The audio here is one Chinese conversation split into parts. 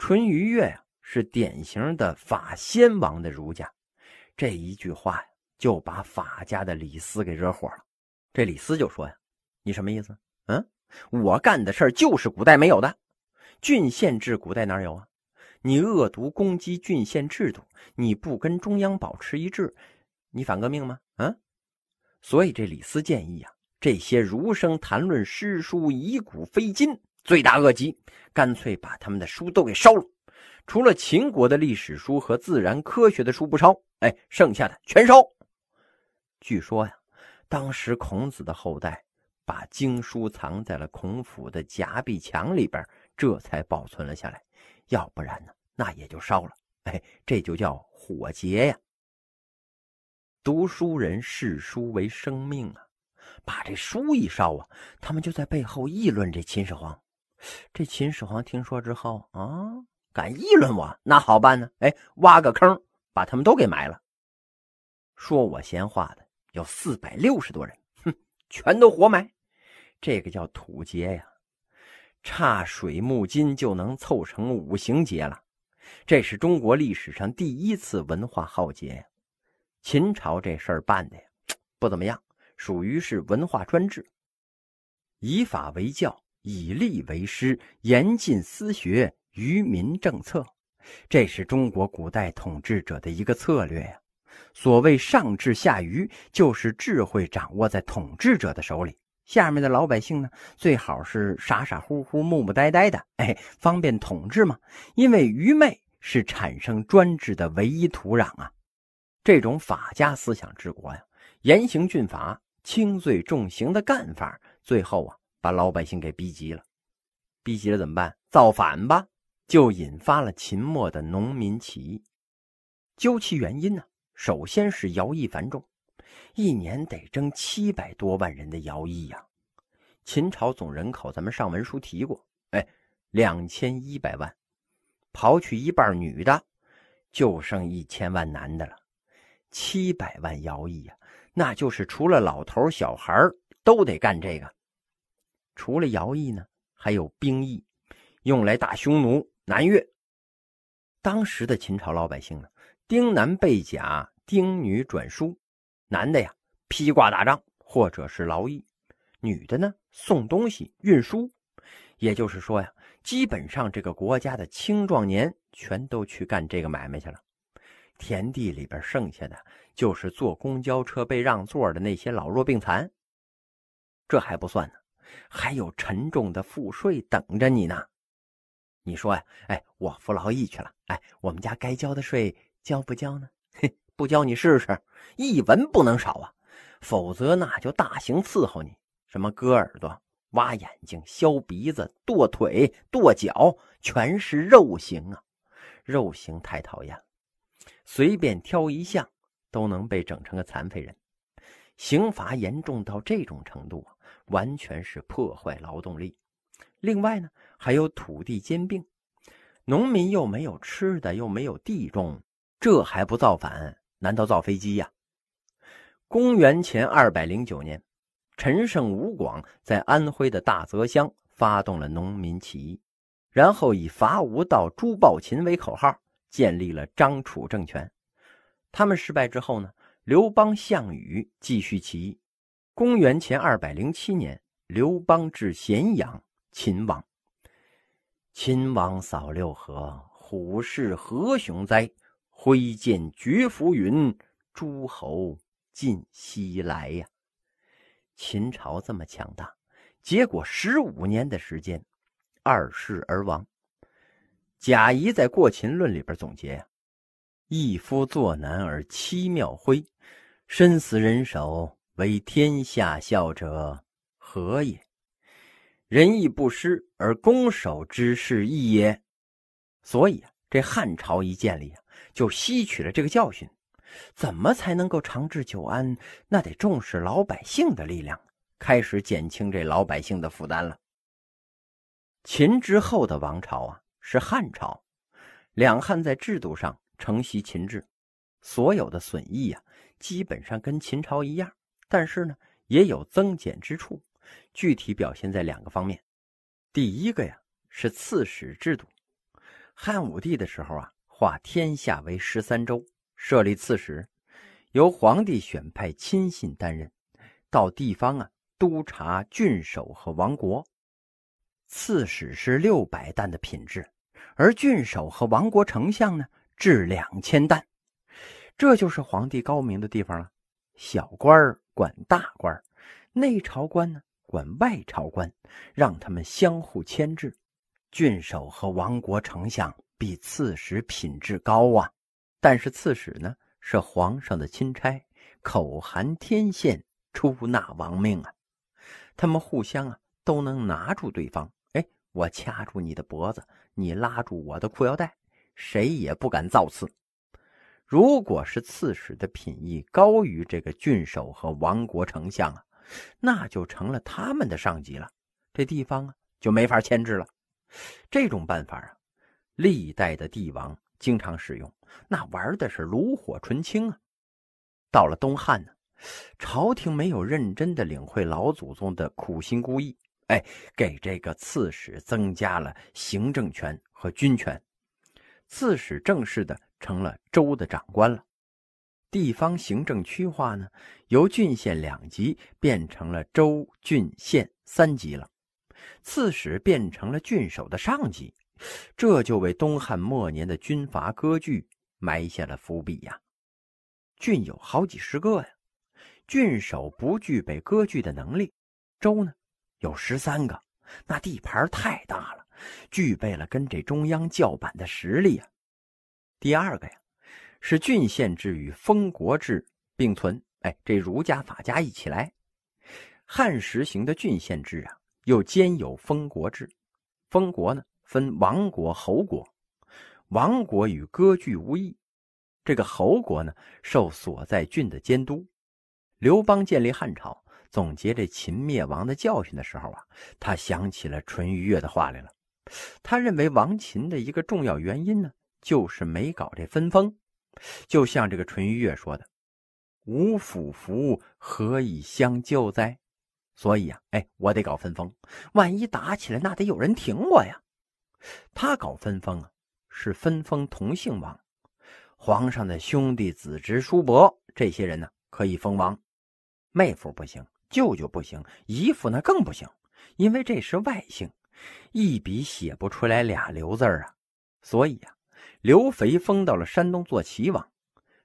淳于越呀是典型的法先王的儒家，这一句话呀就把法家的李斯给惹火了。这李斯就说呀：“你什么意思？嗯，我干的事儿就是古代没有的，郡县制古代哪有啊？你恶毒攻击郡县制度，你不跟中央保持一致，你反革命吗？嗯，所以这李斯建议啊。”这些儒生谈论诗书以古非今，罪大恶极，干脆把他们的书都给烧了。除了秦国的历史书和自然科学的书不烧，哎，剩下的全烧。据说呀，当时孔子的后代把经书藏在了孔府的夹壁墙里边，这才保存了下来。要不然呢，那也就烧了。哎，这就叫火劫呀。读书人视书为生命啊。把这书一烧啊，他们就在背后议论这秦始皇。这秦始皇听说之后啊，敢议论我，那好办呢？哎，挖个坑，把他们都给埋了。说我闲话的有四百六十多人，哼，全都活埋。这个叫土劫呀，差水木金就能凑成五行劫了。这是中国历史上第一次文化浩劫呀。秦朝这事儿办的呀，不怎么样。属于是文化专制，以法为教，以吏为师，严禁私学，愚民政策，这是中国古代统治者的一个策略呀。所谓上治下愚，就是智慧掌握在统治者的手里，下面的老百姓呢，最好是傻傻乎乎、木木呆呆的，哎，方便统治嘛。因为愚昧是产生专制的唯一土壤啊。这种法家思想治国呀，严刑峻法。轻罪重刑的干法，最后啊，把老百姓给逼急了。逼急了怎么办？造反吧！就引发了秦末的农民起义。究其原因呢，首先是徭役繁重，一年得征七百多万人的徭役呀。秦朝总人口，咱们上文书提过，哎，两千一百万，刨去一半女的，就剩一千万男的了。七百万徭役呀！那就是除了老头小孩都得干这个。除了徭役呢，还有兵役，用来打匈奴、南越。当时的秦朝老百姓呢，丁男备甲，丁女转书。男的呀，披挂打仗或者是劳役；女的呢，送东西、运输。也就是说呀，基本上这个国家的青壮年全都去干这个买卖去了。田地里边剩下的。就是坐公交车被让座的那些老弱病残，这还不算呢，还有沉重的赋税等着你呢。你说呀，哎，我服劳役去了，哎，我们家该交的税交不交呢？嘿，不交你试试，一文不能少啊，否则那就大刑伺候你，什么割耳朵、挖眼睛、削鼻子、剁腿、剁脚，全是肉刑啊！肉刑太讨厌了，随便挑一项。都能被整成个残废人，刑罚严重到这种程度，完全是破坏劳动力。另外呢，还有土地兼并，农民又没有吃的，又没有地种，这还不造反？难道造飞机呀？公元前二百零九年，陈胜吴广在安徽的大泽乡发动了农民起义，然后以伐吴到诛暴秦为口号，建立了张楚政权。他们失败之后呢，刘邦、项羽继续起义。公元前二百零七年，刘邦至咸阳，秦王。秦王扫六合，虎视何雄哉！挥剑绝浮云，诸侯尽西来呀！秦朝这么强大，结果十五年的时间，二世而亡。贾谊在《过秦论》里边总结呀。一夫作难而七庙徽，身死人手，为天下笑者何也？仁义不施而攻守之势异也。所以啊，这汉朝一建立啊，就吸取了这个教训。怎么才能够长治久安？那得重视老百姓的力量，开始减轻这老百姓的负担了。秦之后的王朝啊，是汉朝，两汉在制度上。承袭秦制，所有的损益呀，基本上跟秦朝一样，但是呢，也有增减之处，具体表现在两个方面。第一个呀，是刺史制度。汉武帝的时候啊，划天下为十三州，设立刺史，由皇帝选派亲信担任，到地方啊督察郡守和王国。刺史是六百担的品质，而郡守和王国丞相呢，至两千担。这就是皇帝高明的地方了。小官管大官，内朝官呢管外朝官，让他们相互牵制。郡守和王国丞相比刺史品质高啊，但是刺史呢是皇上的钦差，口含天线，出纳王命啊。他们互相啊都能拿住对方。哎我掐住你的脖子，你拉住我的裤腰带，谁也不敢造次。如果是刺史的品义高于这个郡守和王国丞相啊，那就成了他们的上级了，这地方啊就没法牵制了。这种办法啊，历代的帝王经常使用，那玩的是炉火纯青啊。到了东汉呢，朝廷没有认真的领会老祖宗的苦心孤诣。哎，给这个刺史增加了行政权和军权，刺史正式的成了州的长官了。地方行政区划呢，由郡县两级变成了州、郡、县三级了。刺史变成了郡守的上级，这就为东汉末年的军阀割据埋下了伏笔呀。郡有好几十个呀，郡守不具备割据的能力，州呢？有十三个，那地盘太大了，具备了跟这中央叫板的实力啊。第二个呀，是郡县制与封国制并存，哎，这儒家法家一起来。汉实行的郡县制啊，又兼有封国制。封国呢，分王国、侯国。王国与割据无异，这个侯国呢，受所在郡的监督。刘邦建立汉朝。总结这秦灭亡的教训的时候啊，他想起了淳于越的话来了。他认为王秦的一个重要原因呢，就是没搞这分封。就像这个淳于越说的：“无府服，何以相救哉？”所以啊，哎，我得搞分封。万一打起来，那得有人挺我呀。他搞分封啊，是分封同姓王，皇上的兄弟、子侄、叔伯这些人呢，可以封王，妹夫不行。舅舅不行，姨父那更不行，因为这是外姓，一笔写不出来俩刘字啊。所以呀，刘肥封到了山东做齐王，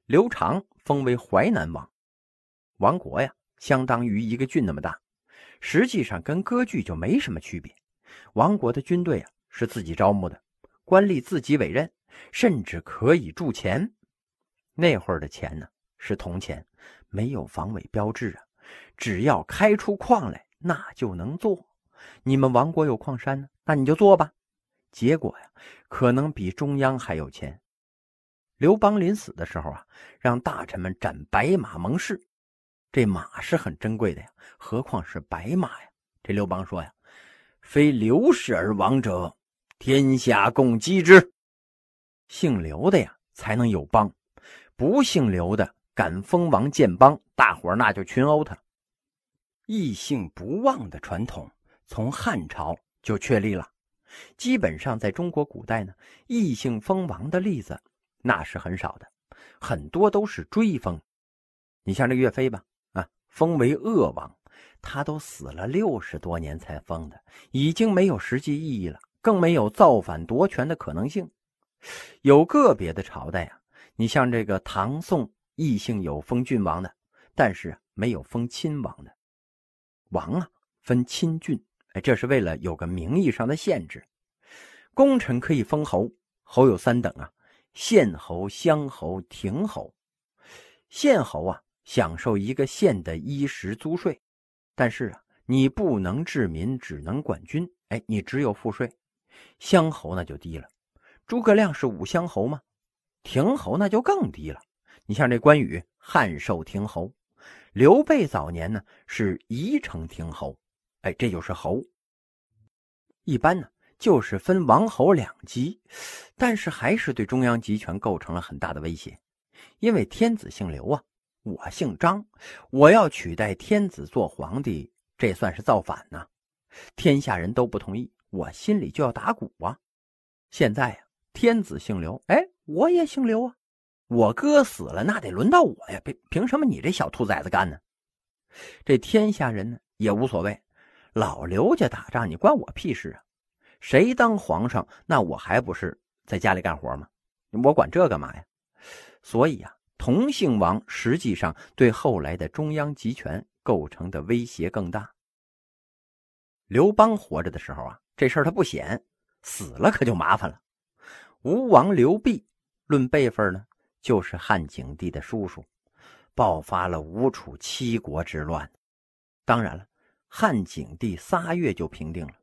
刘长封为淮南王。王国呀，相当于一个郡那么大，实际上跟割据就没什么区别。王国的军队啊是自己招募的，官吏自己委任，甚至可以铸钱。那会儿的钱呢是铜钱，没有防伪标志啊。只要开出矿来，那就能做。你们王国有矿山呢，那你就做吧。结果呀，可能比中央还有钱。刘邦临死的时候啊，让大臣们斩白马盟誓。这马是很珍贵的呀，何况是白马呀。这刘邦说呀：“非刘氏而亡者，天下共击之。姓刘的呀，才能有邦；不姓刘的。”敢封王建邦，大伙那就群殴他。异姓不忘的传统从汉朝就确立了。基本上在中国古代呢，异姓封王的例子那是很少的，很多都是追封。你像这岳飞吧，啊，封为鄂王，他都死了六十多年才封的，已经没有实际意义了，更没有造反夺权的可能性。有个别的朝代啊，你像这个唐宋。异姓有封郡王的，但是没有封亲王的。王啊，分亲郡，哎，这是为了有个名义上的限制。功臣可以封侯，侯有三等啊：县侯、乡侯、亭侯。县侯啊，享受一个县的衣食租税，但是啊，你不能治民，只能管军，哎，你只有赋税。乡侯那就低了，诸葛亮是武乡侯吗？亭侯那就更低了。你像这关羽，汉寿亭侯；刘备早年呢是宜城亭侯，哎，这就是侯。一般呢就是分王侯两级，但是还是对中央集权构成了很大的威胁。因为天子姓刘啊，我姓张，我要取代天子做皇帝，这算是造反呐！天下人都不同意，我心里就要打鼓啊！现在呀，天子姓刘，哎，我也姓刘啊。我哥死了，那得轮到我呀！凭凭什么你这小兔崽子干呢？这天下人呢也无所谓，老刘家打仗，你关我屁事啊！谁当皇上，那我还不是在家里干活吗？我管这干嘛呀？所以啊，同姓王实际上对后来的中央集权构成的威胁更大。刘邦活着的时候啊，这事儿他不显，死了可就麻烦了。吴王刘濞，论辈分呢？就是汉景帝的叔叔，爆发了吴楚七国之乱。当然了，汉景帝仨月就平定了。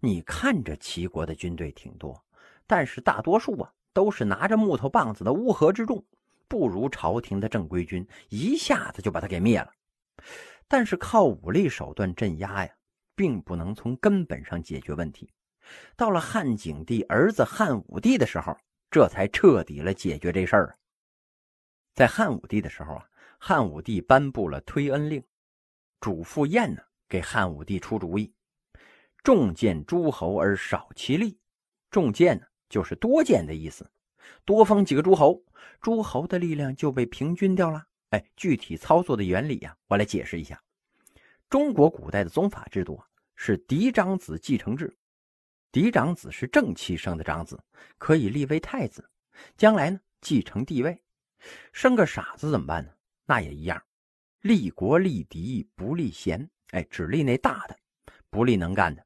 你看着齐国的军队挺多，但是大多数啊都是拿着木头棒子的乌合之众，不如朝廷的正规军，一下子就把他给灭了。但是靠武力手段镇压呀，并不能从根本上解决问题。到了汉景帝儿子汉武帝的时候，这才彻底了解决这事儿。在汉武帝的时候啊，汉武帝颁布了推恩令，嘱咐晏呢给汉武帝出主意：重建诸侯而少其力。重建呢就是多建的意思，多封几个诸侯，诸侯的力量就被平均掉了。哎，具体操作的原理呀，我来解释一下。中国古代的宗法制度啊，是嫡长子继承制，嫡长子是正妻生的长子，可以立为太子，将来呢继承帝位。生个傻子怎么办呢？那也一样，立国立嫡不立贤，哎，只立那大的，不立能干的。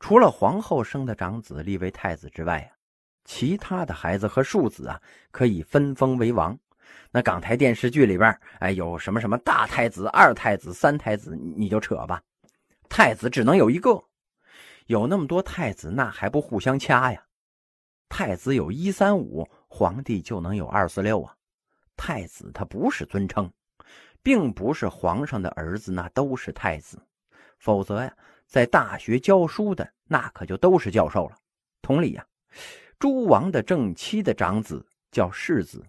除了皇后生的长子立为太子之外啊，其他的孩子和庶子啊，可以分封为王。那港台电视剧里边，哎，有什么什么大太子、二太子、三太子，你就扯吧。太子只能有一个，有那么多太子，那还不互相掐呀？太子有一三五，皇帝就能有二四六啊。太子他不是尊称，并不是皇上的儿子，那都是太子。否则呀，在大学教书的那可就都是教授了。同理呀，诸王的正妻的长子叫世子，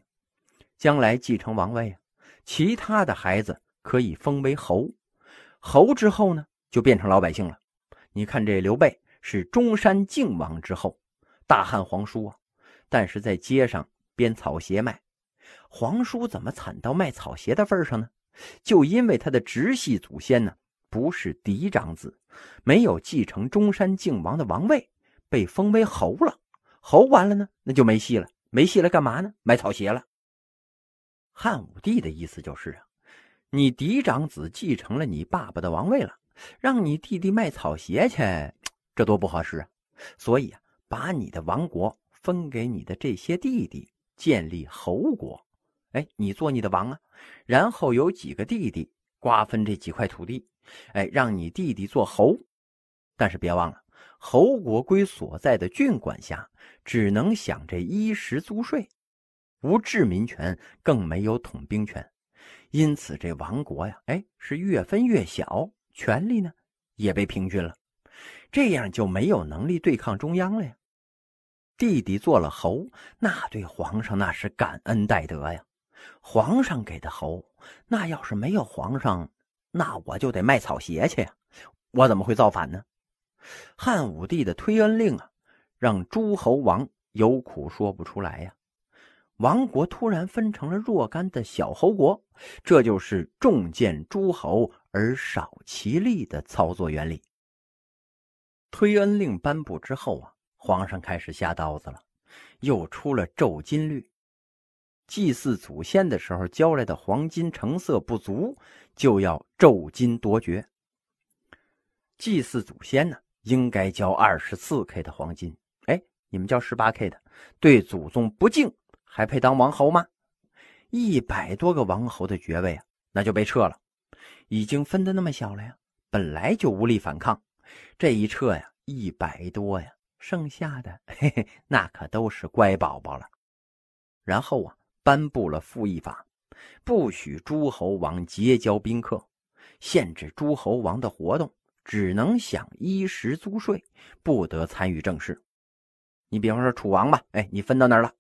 将来继承王位啊。其他的孩子可以封为侯，侯之后呢，就变成老百姓了。你看这刘备是中山靖王之后，大汉皇叔啊，但是在街上编草鞋卖。皇叔怎么惨到卖草鞋的份上呢？就因为他的直系祖先呢不是嫡长子，没有继承中山靖王的王位，被封为侯了。侯完了呢，那就没戏了。没戏了，干嘛呢？卖草鞋了。汉武帝的意思就是啊，你嫡长子继承了你爸爸的王位了，让你弟弟卖草鞋去，这多不合适啊！所以啊，把你的王国分给你的这些弟弟，建立侯国。哎，你做你的王啊，然后有几个弟弟瓜分这几块土地，哎，让你弟弟做侯，但是别忘了，侯国归所在的郡管辖，只能享这衣食租税，无治民权，更没有统兵权，因此这王国呀，哎，是越分越小，权力呢也被平均了，这样就没有能力对抗中央了呀。弟弟做了侯，那对皇上那是感恩戴德呀。皇上给的侯，那要是没有皇上，那我就得卖草鞋去呀！我怎么会造反呢？汉武帝的推恩令啊，让诸侯王有苦说不出来呀。王国突然分成了若干的小侯国，这就是重建诸侯而少其力的操作原理。推恩令颁布之后啊，皇上开始下刀子了，又出了咒金律。祭祀祖先的时候交来的黄金成色不足，就要骤金夺爵。祭祀祖先呢，应该交二十四 K 的黄金。哎，你们交十八 K 的，对祖宗不敬，还配当王侯吗？一百多个王侯的爵位啊，那就被撤了。已经分的那么小了呀，本来就无力反抗，这一撤呀，一百多呀，剩下的嘿嘿，那可都是乖宝宝了。然后啊。颁布了赋役法，不许诸侯王结交宾客，限制诸侯王的活动，只能享衣食租税，不得参与政事。你比方说楚王吧，哎，你分到那儿了，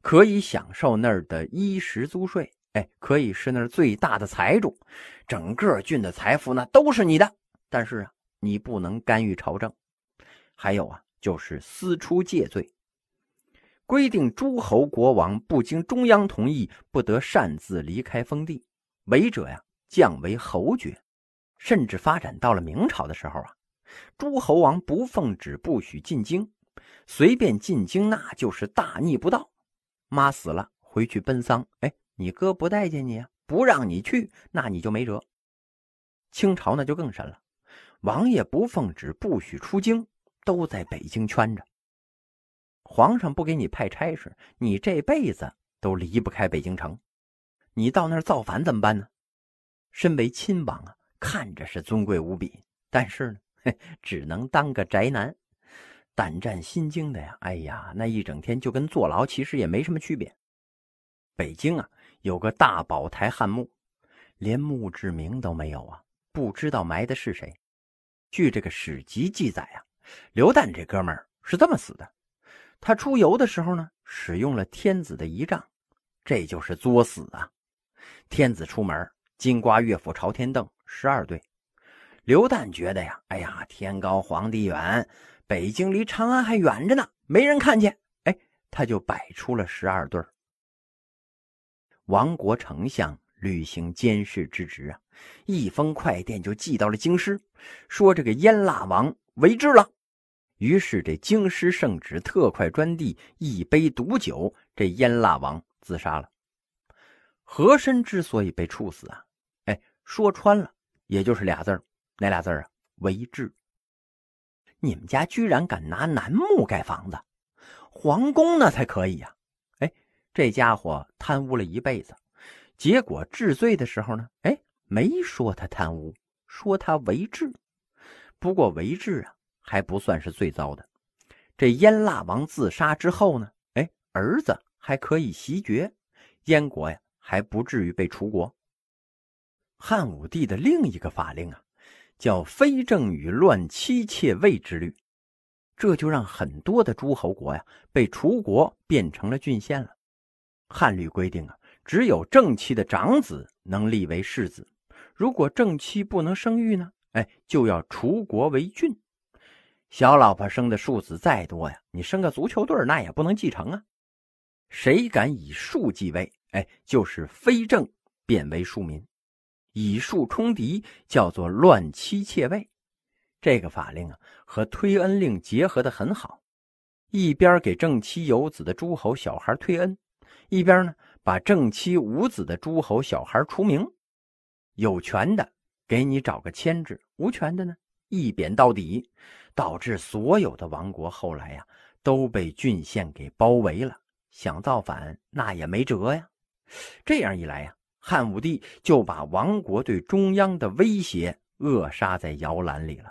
可以享受那儿的衣食租税，哎，可以是那儿最大的财主，整个郡的财富那都是你的。但是啊，你不能干预朝政。还有啊，就是私出借罪。规定诸侯国王不经中央同意，不得擅自离开封地，违者呀降为侯爵。甚至发展到了明朝的时候啊，诸侯王不奉旨不许进京，随便进京那就是大逆不道。妈死了回去奔丧，哎，你哥不待见你啊，不让你去，那你就没辙。清朝那就更甚了，王爷不奉旨不许出京，都在北京圈着。皇上不给你派差事，你这辈子都离不开北京城。你到那儿造反怎么办呢？身为亲王啊，看着是尊贵无比，但是呢，嘿，只能当个宅男，胆战心惊的呀。哎呀，那一整天就跟坐牢其实也没什么区别。北京啊，有个大宝台汉墓，连墓志铭都没有啊，不知道埋的是谁。据这个史籍记载啊，刘旦这哥们儿是这么死的。他出游的时候呢，使用了天子的仪仗，这就是作死啊！天子出门，金瓜乐府朝天凳十二对。刘旦觉得呀，哎呀，天高皇帝远，北京离长安还远着呢，没人看见，哎，他就摆出了十二对。亡国丞相履行监视之职啊，一封快电就寄到了京师，说这个燕腊王为之了。于是，这京师圣旨特快专递一杯毒酒，这燕腊王自杀了。和珅之所以被处死啊，哎，说穿了，也就是俩字哪俩字啊？为治。你们家居然敢拿楠木盖房子，皇宫那才可以呀！哎，这家伙贪污了一辈子，结果治罪的时候呢，哎，没说他贪污，说他为治。不过为治啊。还不算是最糟的，这燕腊王自杀之后呢？哎，儿子还可以袭爵，燕国呀还不至于被除国。汉武帝的另一个法令啊，叫“非正与乱妻妾位之律”，这就让很多的诸侯国呀被除国，变成了郡县了。汉律规定啊，只有正妻的长子能立为世子，如果正妻不能生育呢？哎，就要除国为郡。小老婆生的庶子再多呀，你生个足球队那也不能继承啊。谁敢以庶继位，哎，就是非正变为庶民，以庶冲嫡叫做乱妻妾位。这个法令啊，和推恩令结合的很好，一边给正妻有子的诸侯小孩推恩，一边呢把正妻无子的诸侯小孩除名。有权的给你找个牵制，无权的呢一贬到底。导致所有的王国后来呀都被郡县给包围了，想造反那也没辙呀。这样一来呀，汉武帝就把王国对中央的威胁扼杀在摇篮里了。